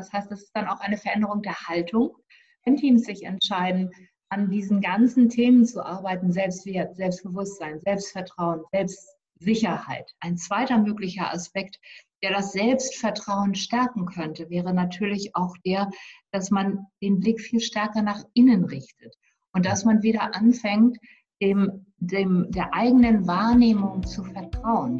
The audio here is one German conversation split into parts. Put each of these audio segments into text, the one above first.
Das heißt, es ist dann auch eine Veränderung der Haltung, wenn Teams sich entscheiden, an diesen ganzen Themen zu arbeiten, Selbstwert, Selbstbewusstsein, Selbstvertrauen, Selbstsicherheit. Ein zweiter möglicher Aspekt, der das Selbstvertrauen stärken könnte, wäre natürlich auch der, dass man den Blick viel stärker nach innen richtet und dass man wieder anfängt, dem, dem, der eigenen Wahrnehmung zu vertrauen.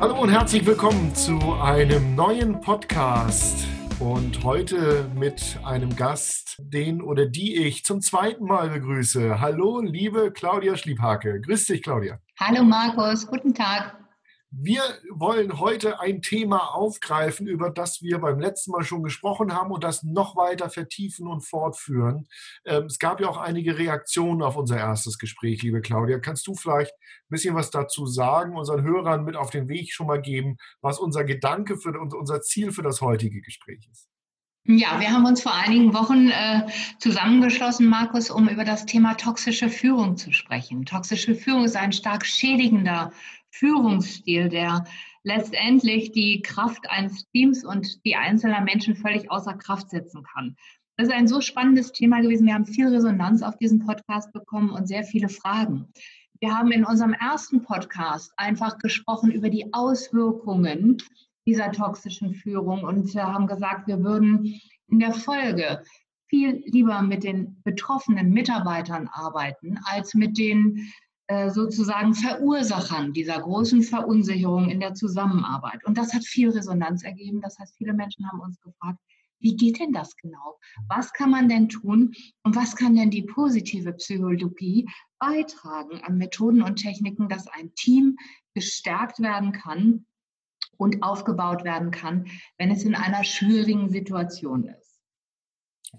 Hallo und herzlich willkommen zu einem neuen Podcast. Und heute mit einem Gast, den oder die ich zum zweiten Mal begrüße. Hallo, liebe Claudia Schliebhake. Grüß dich, Claudia. Hallo, Markus. Guten Tag. Wir wollen heute ein Thema aufgreifen, über das wir beim letzten Mal schon gesprochen haben und das noch weiter vertiefen und fortführen. Ähm, es gab ja auch einige Reaktionen auf unser erstes Gespräch, liebe Claudia. Kannst du vielleicht ein bisschen was dazu sagen, unseren Hörern mit auf den Weg schon mal geben, was unser Gedanke für und unser Ziel für das heutige Gespräch ist? Ja, wir haben uns vor einigen Wochen äh, zusammengeschlossen, Markus, um über das Thema toxische Führung zu sprechen. Toxische Führung ist ein stark schädigender Führungsstil, der letztendlich die Kraft eines Teams und die einzelner Menschen völlig außer Kraft setzen kann. Das ist ein so spannendes Thema gewesen. Wir haben viel Resonanz auf diesen Podcast bekommen und sehr viele Fragen. Wir haben in unserem ersten Podcast einfach gesprochen über die Auswirkungen dieser toxischen Führung und haben gesagt, wir würden in der Folge viel lieber mit den betroffenen Mitarbeitern arbeiten als mit den äh, sozusagen Verursachern dieser großen Verunsicherung in der Zusammenarbeit. Und das hat viel Resonanz ergeben. Das heißt, viele Menschen haben uns gefragt, wie geht denn das genau? Was kann man denn tun und was kann denn die positive Psychologie beitragen an Methoden und Techniken, dass ein Team gestärkt werden kann und aufgebaut werden kann, wenn es in einer schwierigen Situation ist?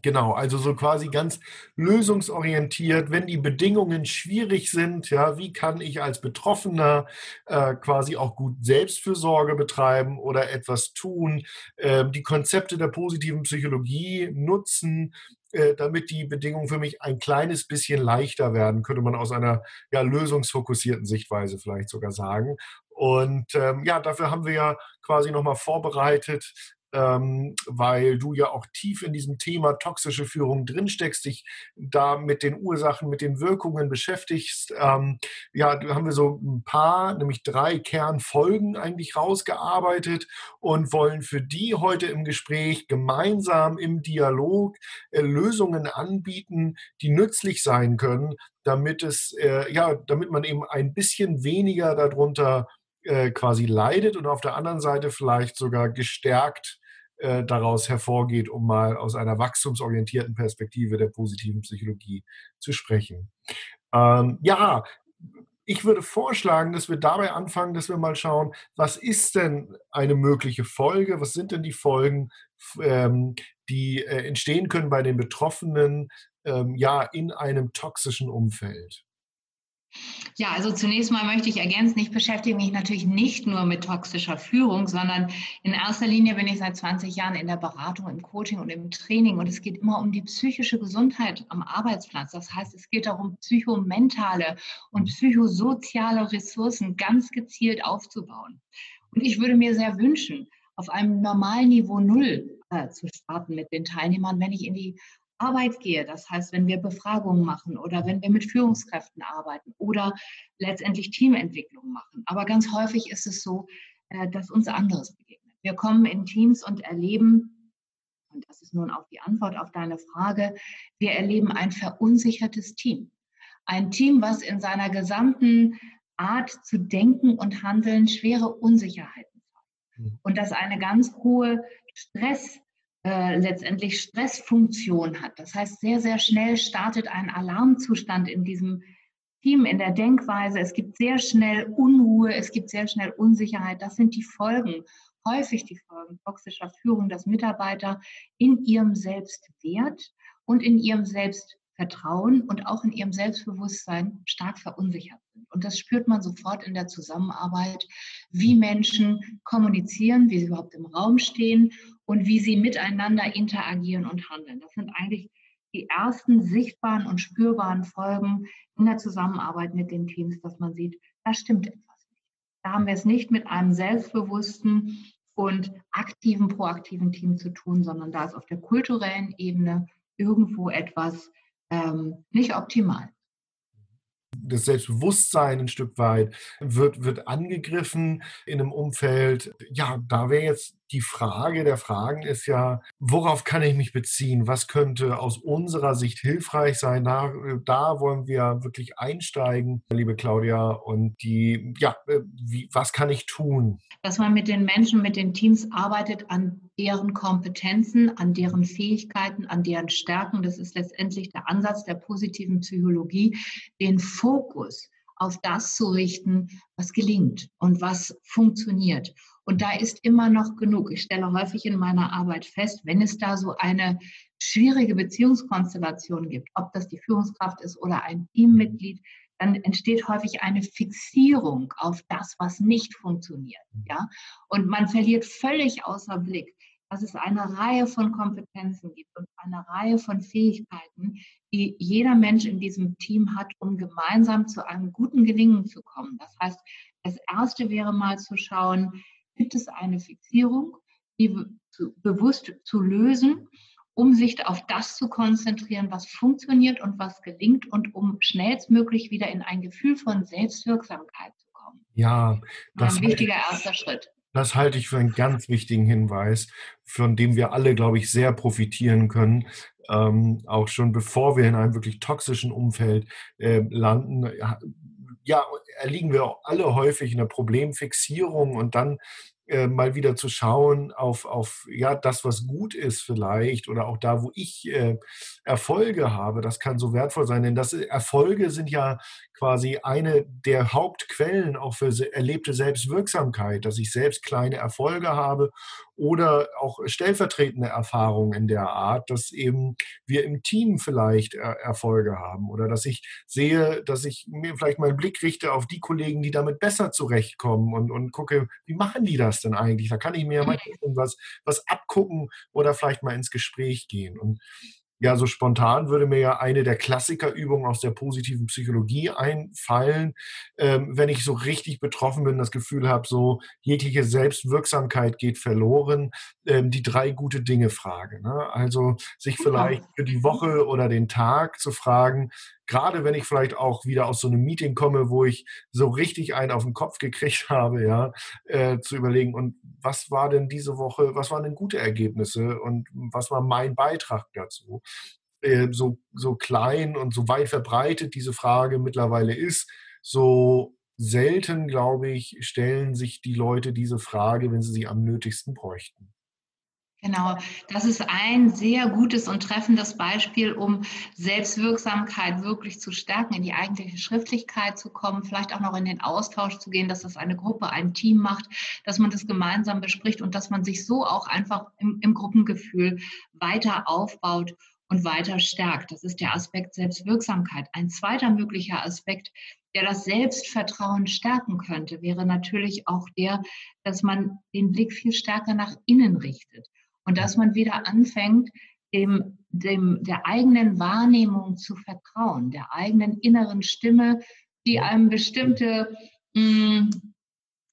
Genau, also so quasi ganz lösungsorientiert, wenn die Bedingungen schwierig sind, ja, wie kann ich als Betroffener äh, quasi auch gut Selbstfürsorge betreiben oder etwas tun, äh, die Konzepte der positiven Psychologie nutzen, äh, damit die Bedingungen für mich ein kleines bisschen leichter werden, könnte man aus einer ja, lösungsfokussierten Sichtweise vielleicht sogar sagen. Und ähm, ja, dafür haben wir ja quasi nochmal vorbereitet ähm, weil du ja auch tief in diesem Thema toxische Führung drinsteckst, dich da mit den Ursachen, mit den Wirkungen beschäftigst. Ähm, ja, haben wir so ein paar, nämlich drei Kernfolgen eigentlich rausgearbeitet und wollen für die heute im Gespräch gemeinsam im Dialog äh, Lösungen anbieten, die nützlich sein können, damit es, äh, ja, damit man eben ein bisschen weniger darunter äh, quasi leidet und auf der anderen Seite vielleicht sogar gestärkt äh, daraus hervorgeht, um mal aus einer wachstumsorientierten Perspektive der positiven Psychologie zu sprechen. Ähm, ja, ich würde vorschlagen, dass wir dabei anfangen, dass wir mal schauen, was ist denn eine mögliche Folge, was sind denn die Folgen, ähm, die äh, entstehen können bei den Betroffenen, ähm, ja, in einem toxischen Umfeld. Ja, also zunächst mal möchte ich ergänzen, ich beschäftige mich natürlich nicht nur mit toxischer Führung, sondern in erster Linie bin ich seit 20 Jahren in der Beratung, im Coaching und im Training und es geht immer um die psychische Gesundheit am Arbeitsplatz. Das heißt, es geht darum, psychomentale und psychosoziale Ressourcen ganz gezielt aufzubauen. Und ich würde mir sehr wünschen, auf einem normalen Niveau Null äh, zu starten mit den Teilnehmern, wenn ich in die Arbeit gehe, das heißt, wenn wir Befragungen machen oder wenn wir mit Führungskräften arbeiten oder letztendlich Teamentwicklung machen. Aber ganz häufig ist es so, äh, dass uns anderes begegnet. Wir kommen in Teams und erleben, und das ist nun auch die Antwort auf deine Frage, wir erleben ein verunsichertes Team. Ein Team, was in seiner gesamten Art zu denken und handeln schwere Unsicherheiten hat. Hm. Und das eine ganz hohe Stress äh, letztendlich Stressfunktion hat. Das heißt, sehr, sehr schnell startet ein Alarmzustand in diesem Team, in der Denkweise. Es gibt sehr schnell Unruhe, es gibt sehr schnell Unsicherheit. Das sind die Folgen, häufig die Folgen toxischer Führung, dass Mitarbeiter in ihrem Selbstwert und in ihrem Selbstvertrauen und auch in ihrem Selbstbewusstsein stark verunsichert sind. Und das spürt man sofort in der Zusammenarbeit, wie Menschen kommunizieren, wie sie überhaupt im Raum stehen und wie sie miteinander interagieren und handeln. Das sind eigentlich die ersten sichtbaren und spürbaren Folgen in der Zusammenarbeit mit den Teams, dass man sieht, da stimmt etwas nicht. Da haben wir es nicht mit einem selbstbewussten und aktiven, proaktiven Team zu tun, sondern da ist auf der kulturellen Ebene irgendwo etwas ähm, nicht optimal das Selbstbewusstsein ein Stück weit wird, wird angegriffen in einem Umfeld. Ja, da wäre jetzt die Frage der Fragen ist ja, worauf kann ich mich beziehen? Was könnte aus unserer Sicht hilfreich sein? Da, da wollen wir wirklich einsteigen, liebe Claudia. Und die, ja, äh, wie, was kann ich tun? Dass man mit den Menschen, mit den Teams arbeitet an deren Kompetenzen, an deren Fähigkeiten, an deren Stärken. Das ist letztendlich der Ansatz der positiven Psychologie, den Fokus auf das zu richten, was gelingt und was funktioniert. Und da ist immer noch genug. Ich stelle häufig in meiner Arbeit fest, wenn es da so eine schwierige Beziehungskonstellation gibt, ob das die Führungskraft ist oder ein Teammitglied, dann entsteht häufig eine Fixierung auf das, was nicht funktioniert. Ja? Und man verliert völlig außer Blick, dass es eine Reihe von Kompetenzen gibt und eine Reihe von Fähigkeiten, die jeder Mensch in diesem Team hat, um gemeinsam zu einem guten Gelingen zu kommen. Das heißt, das Erste wäre mal zu schauen, gibt es eine Fixierung, die bewusst zu lösen, um sich auf das zu konzentrieren, was funktioniert und was gelingt und um schnellstmöglich wieder in ein Gefühl von Selbstwirksamkeit zu kommen. Ja, das ist ein wichtiger erster Schritt. Das halte ich für einen ganz wichtigen Hinweis, von dem wir alle, glaube ich, sehr profitieren können. Ähm, auch schon bevor wir in einem wirklich toxischen Umfeld äh, landen, ja, erliegen wir alle häufig in der Problemfixierung und dann äh, mal wieder zu schauen auf, auf ja, das, was gut ist vielleicht oder auch da, wo ich äh, Erfolge habe. Das kann so wertvoll sein, denn das Erfolge sind ja quasi eine der Hauptquellen auch für erlebte Selbstwirksamkeit, dass ich selbst kleine Erfolge habe oder auch stellvertretende Erfahrungen in der Art, dass eben wir im Team vielleicht Erfolge haben oder dass ich sehe, dass ich mir vielleicht meinen Blick richte auf die Kollegen, die damit besser zurechtkommen und, und gucke, wie machen die das denn eigentlich? Da kann ich mir mal mhm. was, was abgucken oder vielleicht mal ins Gespräch gehen. Und ja, so spontan würde mir ja eine der Klassikerübungen aus der positiven Psychologie einfallen, ähm, wenn ich so richtig betroffen bin, das Gefühl habe, so jegliche Selbstwirksamkeit geht verloren, ähm, die drei gute Dinge Frage. Ne? Also sich vielleicht für die Woche oder den Tag zu fragen, gerade wenn ich vielleicht auch wieder aus so einem Meeting komme, wo ich so richtig einen auf den Kopf gekriegt habe, ja, äh, zu überlegen, und was war denn diese Woche, was waren denn gute Ergebnisse und was war mein Beitrag dazu? Äh, so, so klein und so weit verbreitet diese Frage mittlerweile ist, so selten, glaube ich, stellen sich die Leute diese Frage, wenn sie sie am nötigsten bräuchten. Genau, das ist ein sehr gutes und treffendes Beispiel, um Selbstwirksamkeit wirklich zu stärken, in die eigentliche Schriftlichkeit zu kommen, vielleicht auch noch in den Austausch zu gehen, dass das eine Gruppe, ein Team macht, dass man das gemeinsam bespricht und dass man sich so auch einfach im, im Gruppengefühl weiter aufbaut und weiter stärkt. Das ist der Aspekt Selbstwirksamkeit. Ein zweiter möglicher Aspekt, der das Selbstvertrauen stärken könnte, wäre natürlich auch der, dass man den Blick viel stärker nach innen richtet und dass man wieder anfängt, dem, dem, der eigenen Wahrnehmung zu vertrauen, der eigenen inneren Stimme, die einem bestimmte, mh, hm,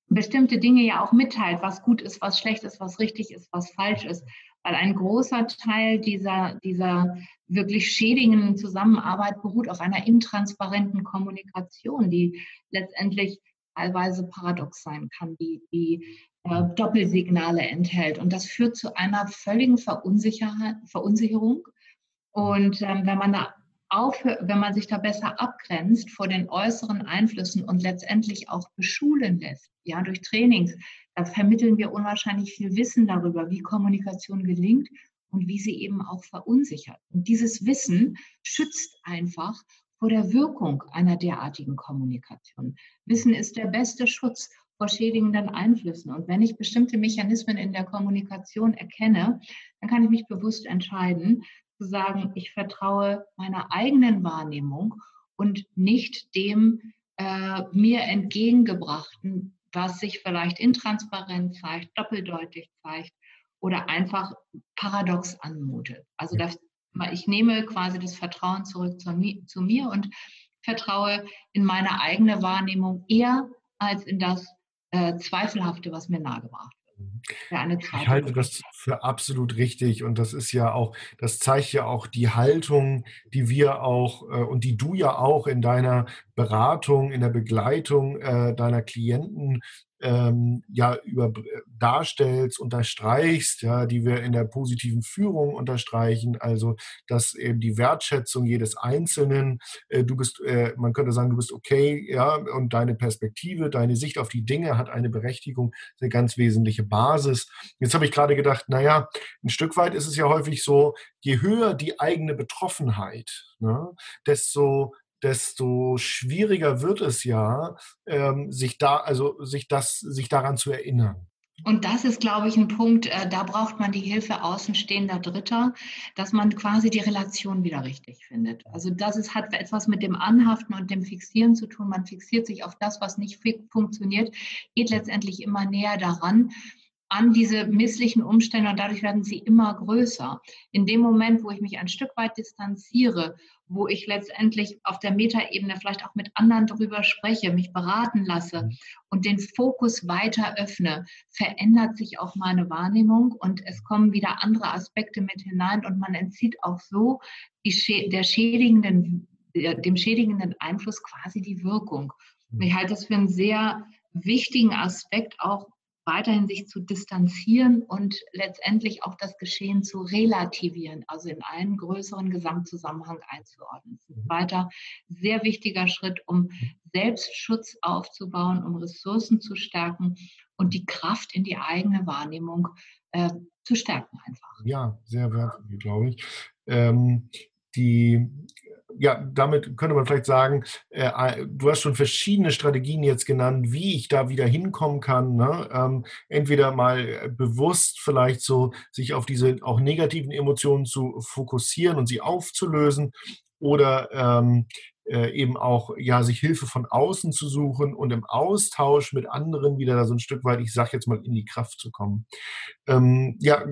bestimmte Dinge ja auch mitteilt, was gut ist, was schlecht ist, was richtig ist, was falsch ist. Weil ein großer Teil dieser, dieser wirklich schädigenden Zusammenarbeit beruht auf einer intransparenten Kommunikation, die letztendlich teilweise paradox sein kann, die, die äh, Doppelsignale enthält. Und das führt zu einer völligen Verunsicherung. Und ähm, wenn man da aufhört, wenn man sich da besser abgrenzt vor den äußeren Einflüssen und letztendlich auch beschulen lässt, ja, durch Trainings, da vermitteln wir unwahrscheinlich viel Wissen darüber, wie Kommunikation gelingt und wie sie eben auch verunsichert. Und dieses Wissen schützt einfach vor der Wirkung einer derartigen Kommunikation. Wissen ist der beste Schutz vor schädigenden Einflüssen. Und wenn ich bestimmte Mechanismen in der Kommunikation erkenne, dann kann ich mich bewusst entscheiden, zu sagen, ich vertraue meiner eigenen Wahrnehmung und nicht dem äh, mir entgegengebrachten, was sich vielleicht intransparent zeigt, doppeldeutig zeigt oder einfach paradox anmutet. Also das Ich nehme quasi das Vertrauen zurück zu, zu mir und vertraue in meine eigene Wahrnehmung eher als in das äh, Zweifelhafte, was mir nahegebracht wird. ich halte das für absolut richtig und das ist ja auch, das zeigt ja auch die Haltung, die wir auch äh, und die du ja auch in deiner Beratung, in der Begleitung äh, deiner Klienten ähm, ja über darstellst, unterstreichst, ja, die wir in der positiven Führung unterstreichen, also dass eben die Wertschätzung jedes Einzelnen, äh, du bist, äh, man könnte sagen, du bist okay, ja, und deine Perspektive, deine Sicht auf die Dinge hat eine Berechtigung, eine ganz wesentliche Basis. Jetzt habe ich gerade gedacht, naja, ein Stück weit ist es ja häufig so, je höher die eigene Betroffenheit, ne, desto desto schwieriger wird es ja, ähm, sich da, also sich das, sich daran zu erinnern. Und das ist, glaube ich, ein Punkt, äh, da braucht man die Hilfe außenstehender Dritter, dass man quasi die Relation wieder richtig findet. Also das ist, hat etwas mit dem Anhaften und dem Fixieren zu tun. Man fixiert sich auf das, was nicht funktioniert, geht letztendlich immer näher daran an diese misslichen Umstände und dadurch werden sie immer größer. In dem Moment, wo ich mich ein Stück weit distanziere, wo ich letztendlich auf der Metaebene vielleicht auch mit anderen darüber spreche, mich beraten lasse mhm. und den Fokus weiter öffne, verändert sich auch meine Wahrnehmung und es kommen wieder andere Aspekte mit hinein und man entzieht auch so die, der schädigenden, dem schädigenden Einfluss quasi die Wirkung. Und ich halte das für einen sehr wichtigen Aspekt auch weiterhin sich zu distanzieren und letztendlich auch das Geschehen zu relativieren, also in einen größeren Gesamtzusammenhang einzuordnen. Das ist ein weiter sehr wichtiger Schritt, um Selbstschutz aufzubauen, um Ressourcen zu stärken und die Kraft in die eigene Wahrnehmung äh, zu stärken einfach. Ja, sehr wertvoll, glaube ich. Ähm, die ja, damit könnte man vielleicht sagen, äh, du hast schon verschiedene Strategien jetzt genannt, wie ich da wieder hinkommen kann. Ne? Ähm, entweder mal bewusst vielleicht so sich auf diese auch negativen Emotionen zu fokussieren und sie aufzulösen oder ähm, äh, eben auch ja sich Hilfe von außen zu suchen und im Austausch mit anderen wieder da so ein Stück weit, ich sage jetzt mal, in die Kraft zu kommen. Ähm, ja,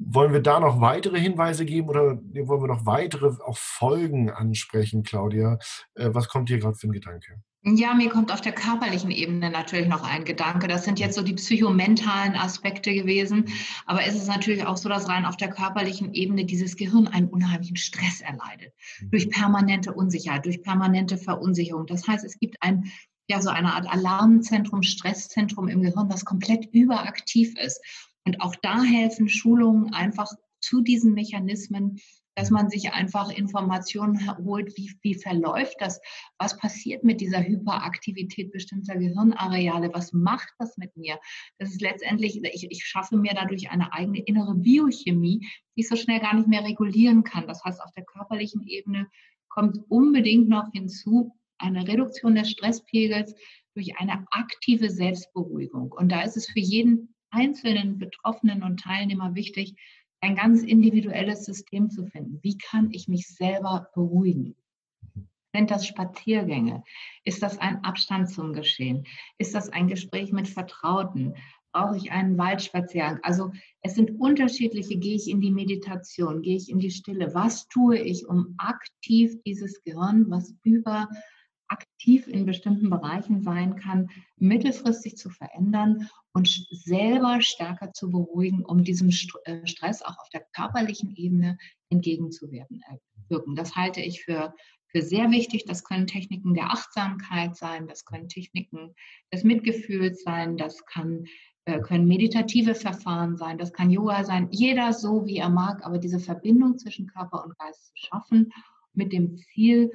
wollen wir da noch weitere Hinweise geben oder wollen wir noch weitere auch Folgen ansprechen, Claudia? Äh, was kommt hier gerade für ein Gedanke? Ja, mir kommt auf der körperlichen Ebene natürlich noch ein Gedanke. Das sind jetzt so die psychomentalen Aspekte gewesen. Aber es ist natürlich auch so, dass rein auf der körperlichen Ebene dieses Gehirn einen unheimlichen Stress erleidet. Durch mhm. permanente Unsicherheit, durch permanente Verunsicherung. Das heißt, es gibt ein, ja, so eine Art Alarmzentrum, Stresszentrum im Gehirn, das komplett überaktiv ist. Und auch da helfen Schulungen einfach zu diesen Mechanismen, dass man sich einfach Informationen holt, wie, wie verläuft das, was passiert mit dieser Hyperaktivität bestimmter Gehirnareale, was macht das mit mir. Das ist letztendlich, ich, ich schaffe mir dadurch eine eigene innere Biochemie, die ich so schnell gar nicht mehr regulieren kann. Das heißt, auf der körperlichen Ebene kommt unbedingt noch hinzu eine Reduktion des Stresspegels durch eine aktive Selbstberuhigung. Und da ist es für jeden einzelnen Betroffenen und Teilnehmer wichtig, ein ganz individuelles System zu finden. Wie kann ich mich selber beruhigen? Sind das Spaziergänge? Ist das ein Abstand zum Geschehen? Ist das ein Gespräch mit Vertrauten? Brauche ich einen Waldspaziergang? Also es sind unterschiedliche, gehe ich in die Meditation, gehe ich in die Stille? Was tue ich, um aktiv dieses Gehirn, was über aktiv in bestimmten Bereichen sein kann, mittelfristig zu verändern und selber stärker zu beruhigen, um diesem äh, Stress auch auf der körperlichen Ebene entgegenzuwirken. Äh, das halte ich für, für sehr wichtig. Das können Techniken der Achtsamkeit sein, das können Techniken des Mitgefühls sein, das kann, äh, können meditative Verfahren sein, das kann Yoga sein. Jeder so, wie er mag, aber diese Verbindung zwischen Körper und Geist zu schaffen mit dem Ziel,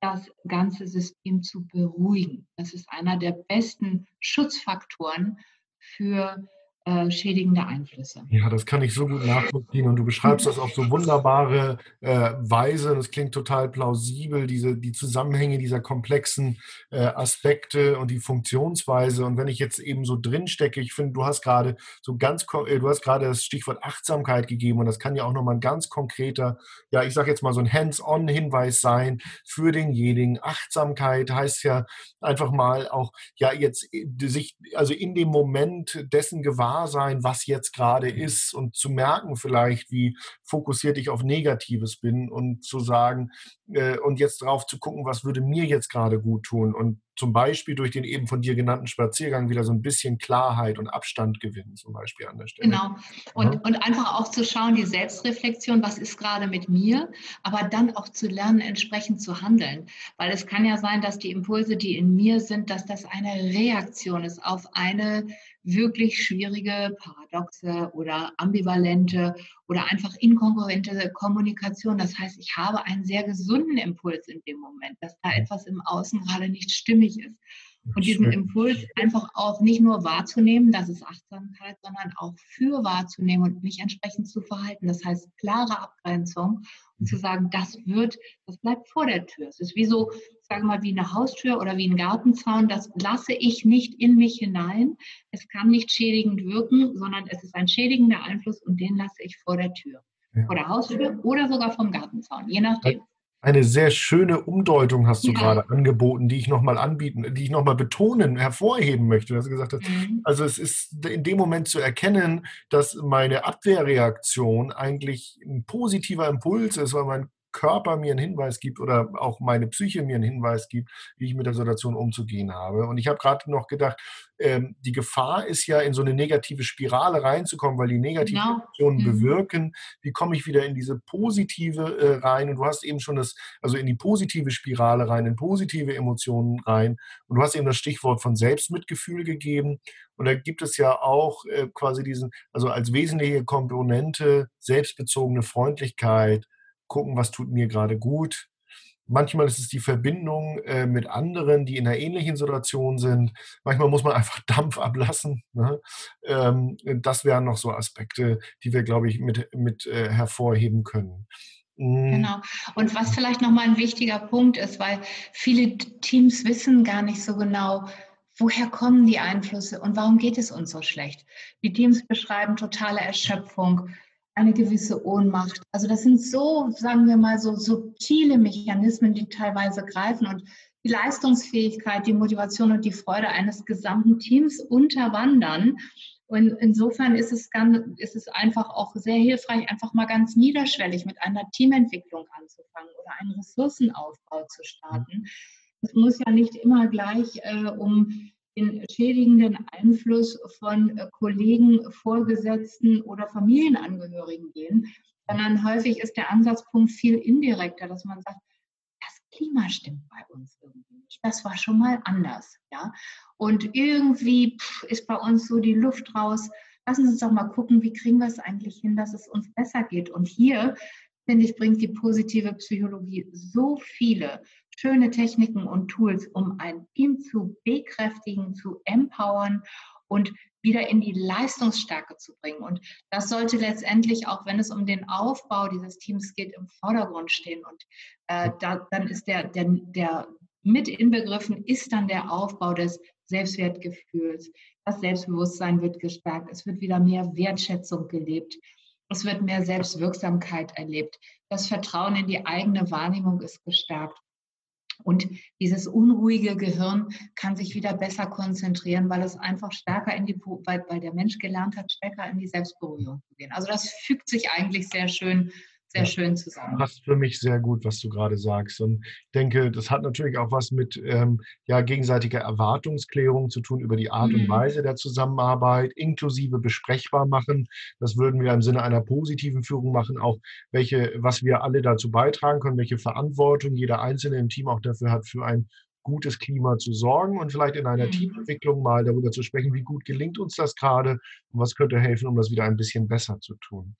das ganze System zu beruhigen. Das ist einer der besten Schutzfaktoren für äh, schädigende Einflüsse. Ja, das kann ich so gut nachvollziehen und du beschreibst das auf so wunderbare äh, Weise. Das klingt total plausibel, diese, die Zusammenhänge dieser komplexen äh, Aspekte und die Funktionsweise. Und wenn ich jetzt eben so drinstecke, ich finde, du hast gerade so ganz, äh, du hast gerade das Stichwort Achtsamkeit gegeben und das kann ja auch nochmal ein ganz konkreter, ja, ich sage jetzt mal so ein Hands-on-Hinweis sein für denjenigen. Achtsamkeit heißt ja einfach mal auch, ja, jetzt äh, sich, also in dem Moment dessen gewahr sein, was jetzt gerade ist und zu merken vielleicht, wie fokussiert ich auf Negatives bin und zu sagen äh, und jetzt drauf zu gucken, was würde mir jetzt gerade gut tun und zum Beispiel durch den eben von dir genannten Spaziergang wieder so ein bisschen Klarheit und Abstand gewinnen, zum Beispiel an der Stelle. Genau. Und, ja. und einfach auch zu schauen, die Selbstreflexion, was ist gerade mit mir, aber dann auch zu lernen, entsprechend zu handeln. Weil es kann ja sein, dass die Impulse, die in mir sind, dass das eine Reaktion ist auf eine wirklich schwierige, paradoxe oder ambivalente oder einfach inkongruente Kommunikation. Das heißt, ich habe einen sehr gesunden Impuls in dem Moment, dass da etwas im Außen gerade nicht stimmig ist. Und diesen Impuls einfach auch nicht nur wahrzunehmen, das ist Achtsamkeit, sondern auch für wahrzunehmen und mich entsprechend zu verhalten. Das heißt, klare Abgrenzung und zu sagen, das wird, das bleibt vor der Tür. Es ist wie so, sage mal, wie eine Haustür oder wie ein Gartenzaun. Das lasse ich nicht in mich hinein. Es kann nicht schädigend wirken, sondern es ist ein schädigender Einfluss und den lasse ich vor der Tür. Ja. Vor der Haustür oder sogar vom Gartenzaun, je nachdem eine sehr schöne Umdeutung hast du ja. gerade angeboten, die ich nochmal anbieten, die ich nochmal betonen, hervorheben möchte. Dass du gesagt hast, mhm. also es ist in dem Moment zu erkennen, dass meine Abwehrreaktion eigentlich ein positiver Impuls ist, weil mein Körper mir einen Hinweis gibt oder auch meine Psyche mir einen Hinweis gibt, wie ich mit der Situation umzugehen habe. Und ich habe gerade noch gedacht, ähm, die Gefahr ist ja, in so eine negative Spirale reinzukommen, weil die negativen genau. Emotionen mhm. bewirken. Wie komme ich wieder in diese positive äh, rein? Und du hast eben schon das, also in die positive Spirale rein, in positive Emotionen rein. Und du hast eben das Stichwort von Selbstmitgefühl gegeben. Und da gibt es ja auch äh, quasi diesen, also als wesentliche Komponente selbstbezogene Freundlichkeit, gucken, was tut mir gerade gut. Manchmal ist es die Verbindung äh, mit anderen, die in einer ähnlichen Situation sind. Manchmal muss man einfach Dampf ablassen. Ne? Ähm, das wären noch so Aspekte, die wir, glaube ich, mit, mit äh, hervorheben können. Mhm. Genau. Und was vielleicht nochmal ein wichtiger Punkt ist, weil viele Teams wissen gar nicht so genau, woher kommen die Einflüsse und warum geht es uns so schlecht. Die Teams beschreiben totale Erschöpfung, eine gewisse Ohnmacht. Also das sind so, sagen wir mal, so subtile Mechanismen, die teilweise greifen und die Leistungsfähigkeit, die Motivation und die Freude eines gesamten Teams unterwandern. Und insofern ist es, ganz, ist es einfach auch sehr hilfreich, einfach mal ganz niederschwellig mit einer Teamentwicklung anzufangen oder einen Ressourcenaufbau zu starten. Es muss ja nicht immer gleich äh, um den schädigenden Einfluss von äh, Kollegen, Vorgesetzten oder Familienangehörigen gehen, sondern häufig ist der Ansatzpunkt viel indirekter, dass man sagt, das Klima stimmt bei uns irgendwie nicht. Das war schon mal anders, ja. Und irgendwie ist bei uns so die Luft raus. Lassen Sie uns doch mal gucken, wie kriegen wir es eigentlich hin, dass es uns besser geht. Und hier finde ich, bringt die positive Psychologie so viele schöne Techniken und Tools, um ein Team zu bekräftigen, zu empowern und wieder in die Leistungsstärke zu bringen. Und das sollte letztendlich, auch wenn es um den Aufbau dieses Teams geht, im Vordergrund stehen. Und äh, da, dann ist der, der, der mit inbegriffen, ist dann der Aufbau des Selbstwertgefühls. Das Selbstbewusstsein wird gestärkt. Es wird wieder mehr Wertschätzung gelebt. Es wird mehr Selbstwirksamkeit erlebt. Das Vertrauen in die eigene Wahrnehmung ist gestärkt. Und dieses unruhige Gehirn kann sich wieder besser konzentrieren, weil es einfach stärker in die, weil, weil der Mensch gelernt hat, stärker in die Selbstberührung zu gehen. Also das fügt sich eigentlich sehr schön sehr schön zusammen. Passt für mich sehr gut, was du gerade sagst. Und ich denke, das hat natürlich auch was mit ähm, ja, gegenseitiger Erwartungsklärung zu tun über die Art mhm. und Weise der Zusammenarbeit, inklusive besprechbar machen. Das würden wir im Sinne einer positiven Führung machen, auch welche, was wir alle dazu beitragen können, welche Verantwortung jeder Einzelne im Team auch dafür hat, für ein gutes Klima zu sorgen und vielleicht in einer mhm. Teamentwicklung mal darüber zu sprechen, wie gut gelingt uns das gerade und was könnte helfen, um das wieder ein bisschen besser zu tun.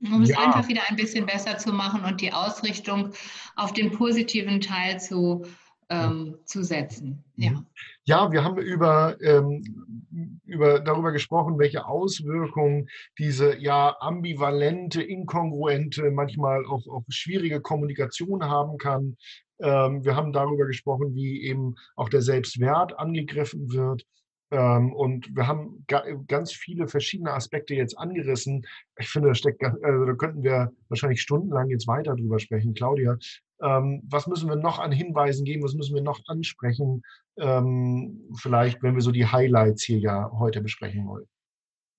Um es einfach wieder ein bisschen besser zu machen und die Ausrichtung auf den positiven Teil zu, ähm, zu setzen. Mhm. Ja. ja, wir haben über, ähm, über, darüber gesprochen, welche Auswirkungen diese ja ambivalente, inkongruente, manchmal auch, auch schwierige Kommunikation haben kann. Ähm, wir haben darüber gesprochen, wie eben auch der Selbstwert angegriffen wird. Ähm, und wir haben ganz viele verschiedene Aspekte jetzt angerissen. Ich finde, da steckt, also da könnten wir wahrscheinlich stundenlang jetzt weiter drüber sprechen. Claudia, ähm, was müssen wir noch an Hinweisen geben? Was müssen wir noch ansprechen? Ähm, vielleicht, wenn wir so die Highlights hier ja heute besprechen wollen.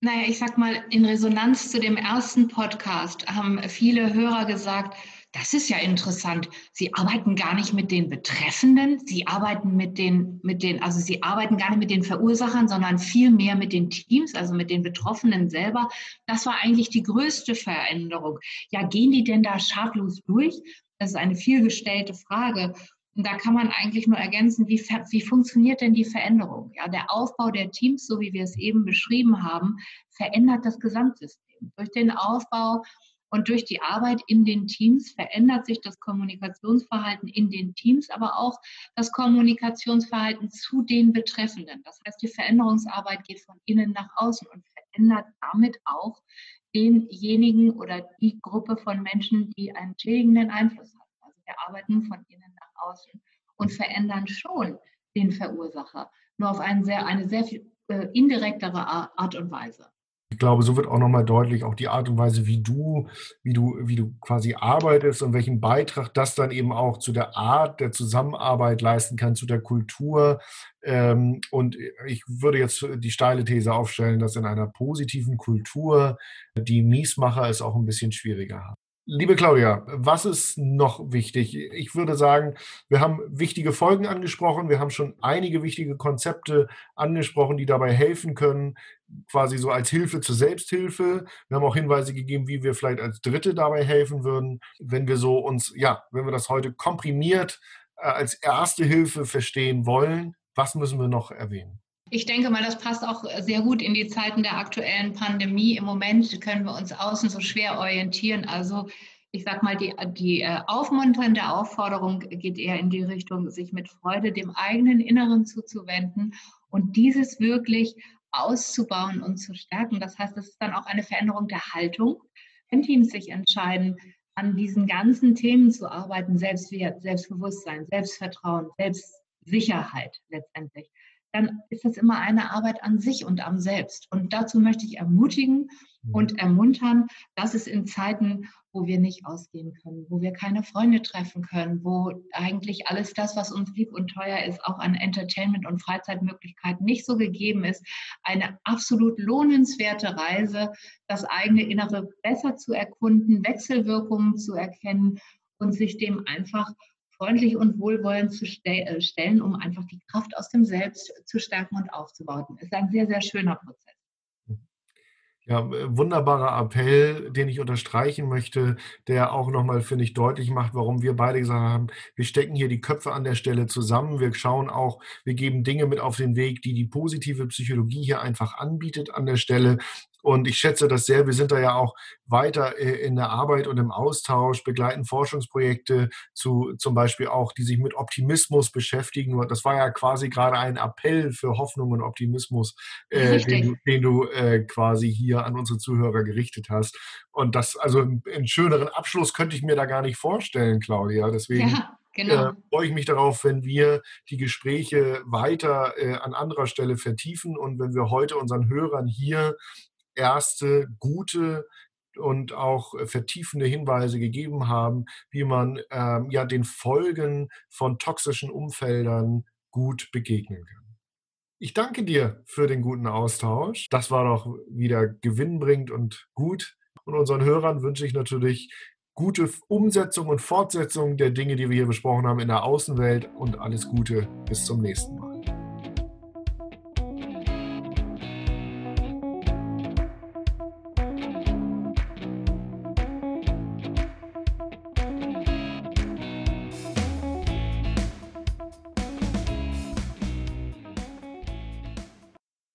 Naja, ich sag mal, in Resonanz zu dem ersten Podcast haben viele Hörer gesagt, das ist ja interessant. Sie arbeiten gar nicht mit den Betreffenden, sie arbeiten mit den, mit den, also sie arbeiten gar nicht mit den Verursachern, sondern viel mehr mit den Teams, also mit den Betroffenen selber. Das war eigentlich die größte Veränderung. Ja, gehen die denn da schadlos durch? Das ist eine vielgestellte Frage. Und da kann man eigentlich nur ergänzen, wie, wie funktioniert denn die Veränderung? Ja, der Aufbau der Teams, so wie wir es eben beschrieben haben, verändert das Gesamtsystem. Durch den Aufbau und durch die Arbeit in den Teams verändert sich das Kommunikationsverhalten in den Teams, aber auch das Kommunikationsverhalten zu den Betreffenden. Das heißt, die Veränderungsarbeit geht von innen nach außen und verändert damit auch denjenigen oder die Gruppe von Menschen, die einen schädigenden Einfluss haben. Also wir arbeiten von innen nach außen und verändern schon den Verursacher, nur auf eine sehr, eine sehr viel äh, indirektere Art und Weise ich glaube, so wird auch nochmal deutlich, auch die Art und Weise, wie du, wie du, wie du quasi arbeitest und welchen Beitrag das dann eben auch zu der Art der Zusammenarbeit leisten kann, zu der Kultur. Ähm, und ich würde jetzt die steile These aufstellen, dass in einer positiven Kultur die Miesmacher es auch ein bisschen schwieriger haben. Liebe Claudia, was ist noch wichtig? Ich würde sagen, wir haben wichtige Folgen angesprochen, wir haben schon einige wichtige Konzepte angesprochen, die dabei helfen können, quasi so als Hilfe zur Selbsthilfe. Wir haben auch Hinweise gegeben, wie wir vielleicht als Dritte dabei helfen würden, wenn wir so uns, ja, wenn wir das heute komprimiert äh, als erste Hilfe verstehen wollen. Was müssen wir noch erwähnen? Ich denke mal, das passt auch sehr gut in die Zeiten der aktuellen Pandemie. Im Moment können wir uns außen so schwer orientieren. Also ich sage mal, die, die äh, aufmunternde Aufforderung geht eher in die Richtung, sich mit Freude dem eigenen Inneren zuzuwenden und dieses wirklich auszubauen und zu stärken. Das heißt, es ist dann auch eine Veränderung der Haltung. Wenn Teams sich entscheiden, an diesen ganzen Themen zu arbeiten, Selbstwert, Selbstbewusstsein, Selbstvertrauen, Selbstsicherheit letztendlich, dann ist das immer eine Arbeit an sich und am Selbst. Und dazu möchte ich ermutigen mhm. und ermuntern, dass es in Zeiten, wo wir nicht ausgehen können, wo wir keine Freunde treffen können, wo eigentlich alles das, was uns lieb und teuer ist, auch an Entertainment und Freizeitmöglichkeiten nicht so gegeben ist, eine absolut lohnenswerte Reise, das eigene Innere besser zu erkunden, Wechselwirkungen zu erkennen und sich dem einfach freundlich und wohlwollend zu äh, stellen, um einfach die Kraft aus dem Selbst zu stärken und aufzubauen. Ist ein sehr, sehr schöner Prozess. Ja, wunderbarer Appell, den ich unterstreichen möchte, der auch nochmal, finde ich, deutlich macht, warum wir beide gesagt haben, wir stecken hier die Köpfe an der Stelle zusammen. Wir schauen auch, wir geben Dinge mit auf den Weg, die die positive Psychologie hier einfach anbietet an der Stelle. Und ich schätze das sehr. Wir sind da ja auch weiter äh, in der Arbeit und im Austausch, begleiten Forschungsprojekte zu zum Beispiel auch, die sich mit Optimismus beschäftigen. Das war ja quasi gerade ein Appell für Hoffnung und Optimismus, äh, den du, den du äh, quasi hier an unsere Zuhörer gerichtet hast. Und das, also einen schöneren Abschluss könnte ich mir da gar nicht vorstellen, Claudia. Deswegen. Ja. Genau. Äh, freue ich mich darauf, wenn wir die Gespräche weiter äh, an anderer Stelle vertiefen und wenn wir heute unseren Hörern hier erste gute und auch äh, vertiefende Hinweise gegeben haben, wie man ähm, ja den Folgen von toxischen Umfeldern gut begegnen kann. Ich danke dir für den guten Austausch. Das war doch wieder gewinnbringend und gut. Und unseren Hörern wünsche ich natürlich gute Umsetzung und Fortsetzung der Dinge, die wir hier besprochen haben in der Außenwelt und alles Gute. Bis zum nächsten Mal.